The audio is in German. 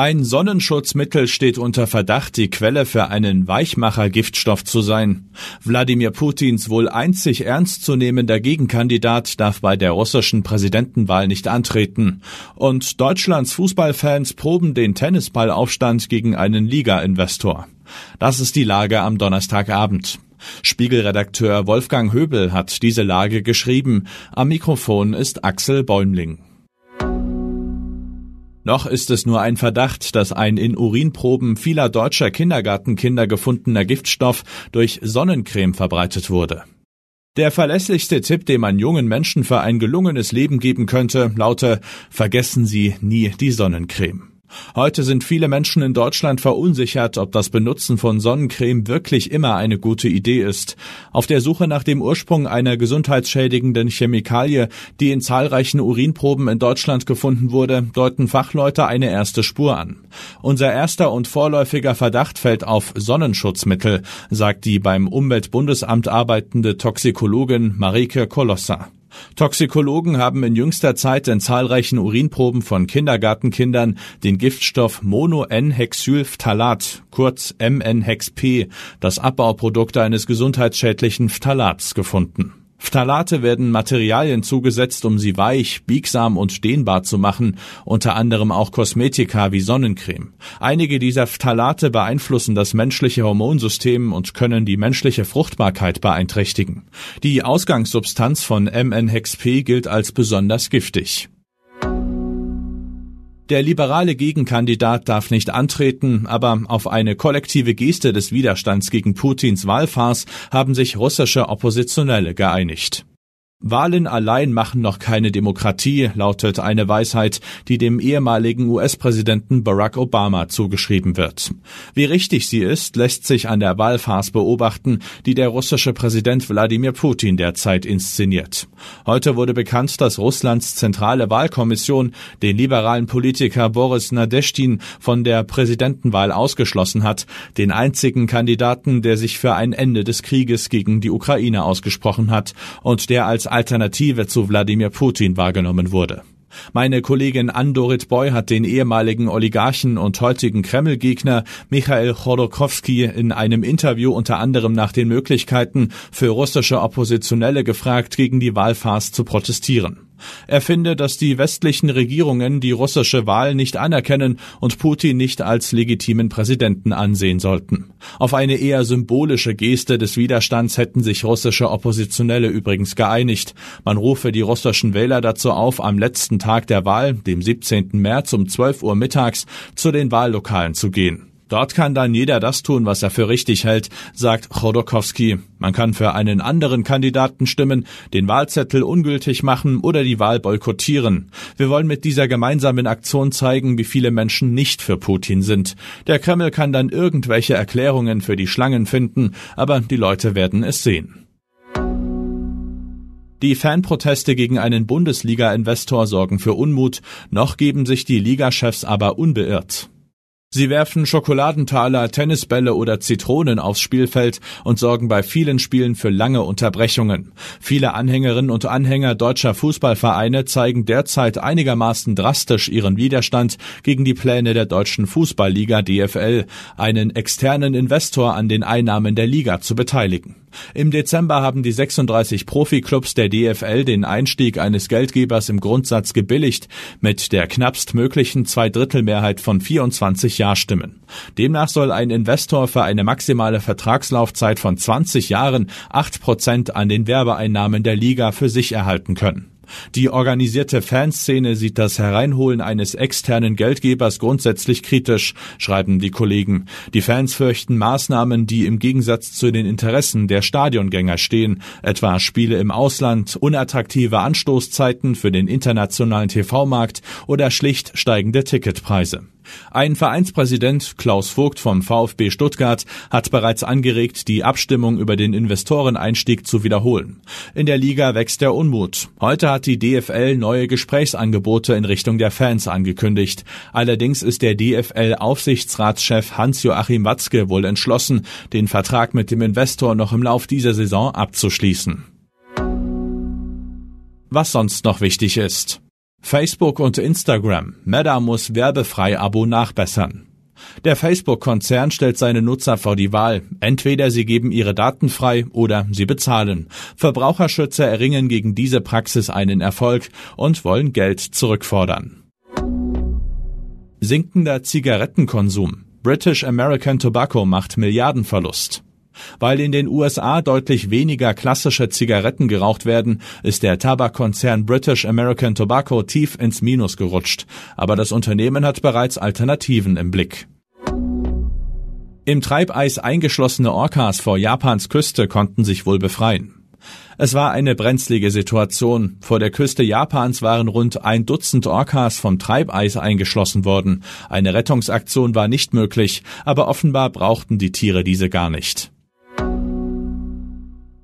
Ein Sonnenschutzmittel steht unter Verdacht, die Quelle für einen Weichmacher-Giftstoff zu sein. Wladimir Putins wohl einzig ernstzunehmender Gegenkandidat darf bei der russischen Präsidentenwahl nicht antreten. Und Deutschlands Fußballfans proben den Tennisballaufstand gegen einen Liga-Investor. Das ist die Lage am Donnerstagabend. Spiegelredakteur Wolfgang Höbel hat diese Lage geschrieben. Am Mikrofon ist Axel Bäumling. Noch ist es nur ein Verdacht, dass ein in Urinproben vieler deutscher Kindergartenkinder gefundener Giftstoff durch Sonnencreme verbreitet wurde. Der verlässlichste Tipp, den man jungen Menschen für ein gelungenes Leben geben könnte, laute Vergessen Sie nie die Sonnencreme. Heute sind viele Menschen in Deutschland verunsichert, ob das Benutzen von Sonnencreme wirklich immer eine gute Idee ist. Auf der Suche nach dem Ursprung einer gesundheitsschädigenden Chemikalie, die in zahlreichen Urinproben in Deutschland gefunden wurde, deuten Fachleute eine erste Spur an. Unser erster und vorläufiger Verdacht fällt auf Sonnenschutzmittel, sagt die beim Umweltbundesamt arbeitende Toxikologin Marike Kolossa. Toxikologen haben in jüngster Zeit in zahlreichen Urinproben von Kindergartenkindern den Giftstoff Mono-N-Hexylphthalat, kurz MN-Hex-P, das Abbauprodukt eines gesundheitsschädlichen Phthalats, gefunden. Phthalate werden Materialien zugesetzt, um sie weich, biegsam und dehnbar zu machen, unter anderem auch Kosmetika wie Sonnencreme. Einige dieser Phthalate beeinflussen das menschliche Hormonsystem und können die menschliche Fruchtbarkeit beeinträchtigen. Die Ausgangssubstanz von MN-Hex-P gilt als besonders giftig. Der liberale Gegenkandidat darf nicht antreten, aber auf eine kollektive Geste des Widerstands gegen Putins Wahlfarce haben sich russische Oppositionelle geeinigt. Wahlen allein machen noch keine Demokratie, lautet eine Weisheit, die dem ehemaligen US-Präsidenten Barack Obama zugeschrieben wird. Wie richtig sie ist, lässt sich an der Wahlfarce beobachten, die der russische Präsident Wladimir Putin derzeit inszeniert. Heute wurde bekannt, dass Russlands zentrale Wahlkommission den liberalen Politiker Boris Nadeshtin von der Präsidentenwahl ausgeschlossen hat, den einzigen Kandidaten, der sich für ein Ende des Krieges gegen die Ukraine ausgesprochen hat und der als Alternative zu Wladimir Putin wahrgenommen wurde. Meine Kollegin Andorit Boy hat den ehemaligen Oligarchen und heutigen Kreml-Gegner Michael Chodorkowski in einem Interview unter anderem nach den Möglichkeiten für russische Oppositionelle gefragt, gegen die Wahlfarce zu protestieren. Er finde, dass die westlichen Regierungen die russische Wahl nicht anerkennen und Putin nicht als legitimen Präsidenten ansehen sollten. Auf eine eher symbolische Geste des Widerstands hätten sich russische Oppositionelle übrigens geeinigt. Man rufe die russischen Wähler dazu auf, am letzten Tag der Wahl, dem 17. März um 12 Uhr mittags, zu den Wahllokalen zu gehen. Dort kann dann jeder das tun, was er für richtig hält, sagt Chodorkowski. Man kann für einen anderen Kandidaten stimmen, den Wahlzettel ungültig machen oder die Wahl boykottieren. Wir wollen mit dieser gemeinsamen Aktion zeigen, wie viele Menschen nicht für Putin sind. Der Kreml kann dann irgendwelche Erklärungen für die Schlangen finden, aber die Leute werden es sehen. Die Fanproteste gegen einen Bundesliga-Investor sorgen für Unmut, noch geben sich die Ligachefs aber unbeirrt. Sie werfen Schokoladentaler, Tennisbälle oder Zitronen aufs Spielfeld und sorgen bei vielen Spielen für lange Unterbrechungen. Viele Anhängerinnen und Anhänger deutscher Fußballvereine zeigen derzeit einigermaßen drastisch ihren Widerstand gegen die Pläne der deutschen Fußballliga DFL, einen externen Investor an den Einnahmen der Liga zu beteiligen. Im Dezember haben die 36 Profiklubs der DFL den Einstieg eines Geldgebers im Grundsatz gebilligt, mit der knappst möglichen Zweidrittelmehrheit von 24 Ja-Stimmen. Demnach soll ein Investor für eine maximale Vertragslaufzeit von 20 Jahren 8 Prozent an den Werbeeinnahmen der Liga für sich erhalten können. Die organisierte Fanszene sieht das Hereinholen eines externen Geldgebers grundsätzlich kritisch, schreiben die Kollegen. Die Fans fürchten Maßnahmen, die im Gegensatz zu den Interessen der Stadiongänger stehen, etwa Spiele im Ausland, unattraktive Anstoßzeiten für den internationalen TV-Markt oder schlicht steigende Ticketpreise. Ein Vereinspräsident, Klaus Vogt vom VfB Stuttgart, hat bereits angeregt, die Abstimmung über den Investoreneinstieg zu wiederholen. In der Liga wächst der Unmut. Heute hat die DFL neue Gesprächsangebote in Richtung der Fans angekündigt. Allerdings ist der DFL-Aufsichtsratschef Hans-Joachim Watzke wohl entschlossen, den Vertrag mit dem Investor noch im Lauf dieser Saison abzuschließen. Was sonst noch wichtig ist. Facebook und Instagram. Meta muss werbefrei Abo nachbessern. Der Facebook-Konzern stellt seine Nutzer vor die Wahl. Entweder sie geben ihre Daten frei oder sie bezahlen. Verbraucherschützer erringen gegen diese Praxis einen Erfolg und wollen Geld zurückfordern. Sinkender Zigarettenkonsum. British American Tobacco macht Milliardenverlust. Weil in den USA deutlich weniger klassische Zigaretten geraucht werden, ist der Tabakkonzern British American Tobacco tief ins Minus gerutscht. Aber das Unternehmen hat bereits Alternativen im Blick. Im Treibeis eingeschlossene Orcas vor Japans Küste konnten sich wohl befreien. Es war eine brenzlige Situation. Vor der Küste Japans waren rund ein Dutzend Orcas vom Treibeis eingeschlossen worden. Eine Rettungsaktion war nicht möglich, aber offenbar brauchten die Tiere diese gar nicht.